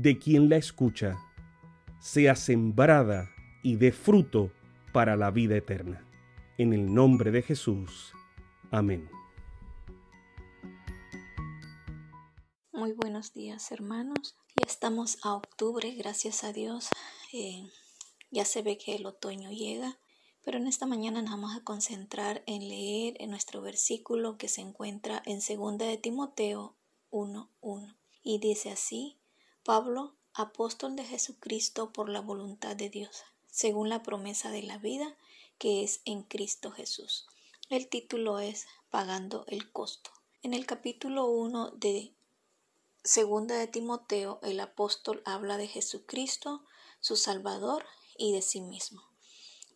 de quien la escucha, sea sembrada y dé fruto para la vida eterna. En el nombre de Jesús. Amén. Muy buenos días hermanos. Ya estamos a octubre, gracias a Dios. Eh, ya se ve que el otoño llega, pero en esta mañana nos vamos a concentrar en leer en nuestro versículo que se encuentra en 2 de Timoteo 1.1 y dice así, Pablo, apóstol de Jesucristo por la voluntad de Dios, según la promesa de la vida que es en Cristo Jesús. El título es Pagando el costo. En el capítulo 1 de Segunda de Timoteo, el apóstol habla de Jesucristo, su Salvador y de sí mismo.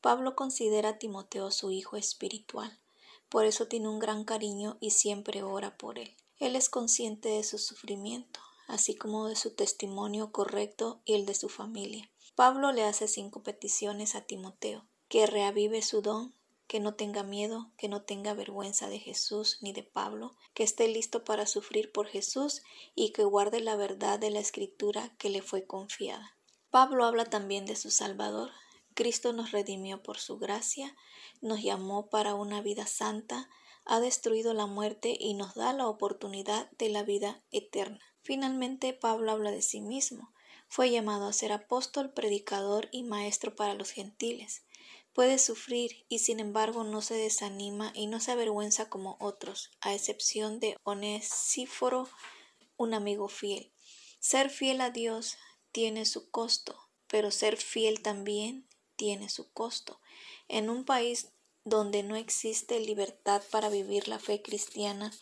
Pablo considera a Timoteo su hijo espiritual, por eso tiene un gran cariño y siempre ora por él. Él es consciente de su sufrimiento, así como de su testimonio correcto y el de su familia. Pablo le hace cinco peticiones a Timoteo, que reavive su don, que no tenga miedo, que no tenga vergüenza de Jesús ni de Pablo, que esté listo para sufrir por Jesús y que guarde la verdad de la escritura que le fue confiada. Pablo habla también de su Salvador. Cristo nos redimió por su gracia, nos llamó para una vida santa, ha destruido la muerte y nos da la oportunidad de la vida eterna. Finalmente, Pablo habla de sí mismo. Fue llamado a ser apóstol, predicador y maestro para los gentiles. Puede sufrir y sin embargo no se desanima y no se avergüenza como otros, a excepción de Onesíforo, un amigo fiel. Ser fiel a Dios tiene su costo, pero ser fiel también tiene su costo. En un país donde no existe libertad para vivir la fe cristiana,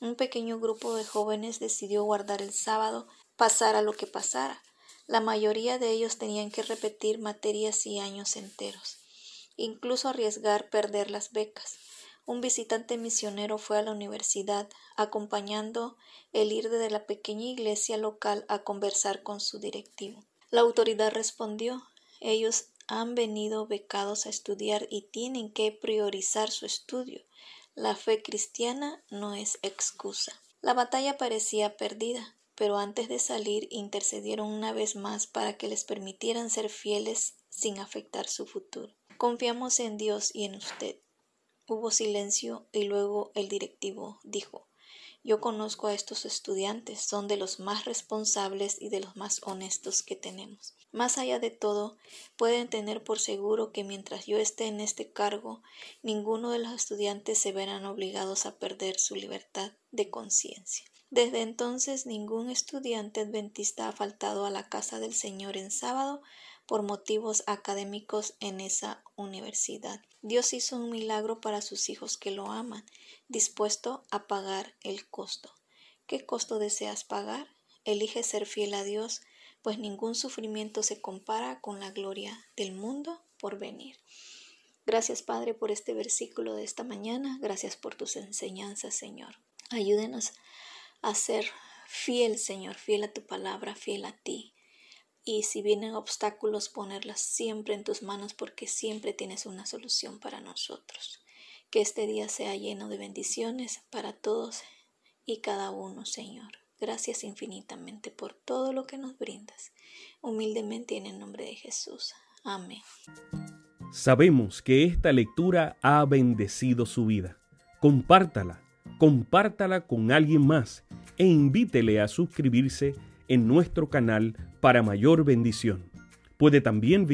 un pequeño grupo de jóvenes decidió guardar el sábado, pasara lo que pasara. La mayoría de ellos tenían que repetir materias y años enteros, incluso arriesgar perder las becas. Un visitante misionero fue a la universidad, acompañando el ir de la pequeña iglesia local a conversar con su directivo. La autoridad respondió ellos han venido becados a estudiar y tienen que priorizar su estudio. La fe cristiana no es excusa. La batalla parecía perdida, pero antes de salir intercedieron una vez más para que les permitieran ser fieles sin afectar su futuro. Confiamos en Dios y en usted. Hubo silencio y luego el directivo dijo Yo conozco a estos estudiantes, son de los más responsables y de los más honestos que tenemos. Más allá de todo, pueden tener por seguro que mientras yo esté en este cargo, ninguno de los estudiantes se verán obligados a perder su libertad de conciencia. Desde entonces ningún estudiante adventista ha faltado a la casa del Señor en sábado por motivos académicos en esa universidad. Dios hizo un milagro para sus hijos que lo aman, dispuesto a pagar el costo. ¿Qué costo deseas pagar? Elige ser fiel a Dios pues ningún sufrimiento se compara con la gloria del mundo por venir. Gracias Padre por este versículo de esta mañana, gracias por tus enseñanzas Señor. Ayúdenos a ser fiel Señor, fiel a tu palabra, fiel a ti. Y si vienen obstáculos, ponerlas siempre en tus manos porque siempre tienes una solución para nosotros. Que este día sea lleno de bendiciones para todos y cada uno, Señor. Gracias infinitamente por todo lo que nos brindas. Humildemente en el nombre de Jesús. Amén. Sabemos que esta lectura ha bendecido su vida. Compártala, compártala con alguien más e invítele a suscribirse en nuestro canal para mayor bendición. Puede también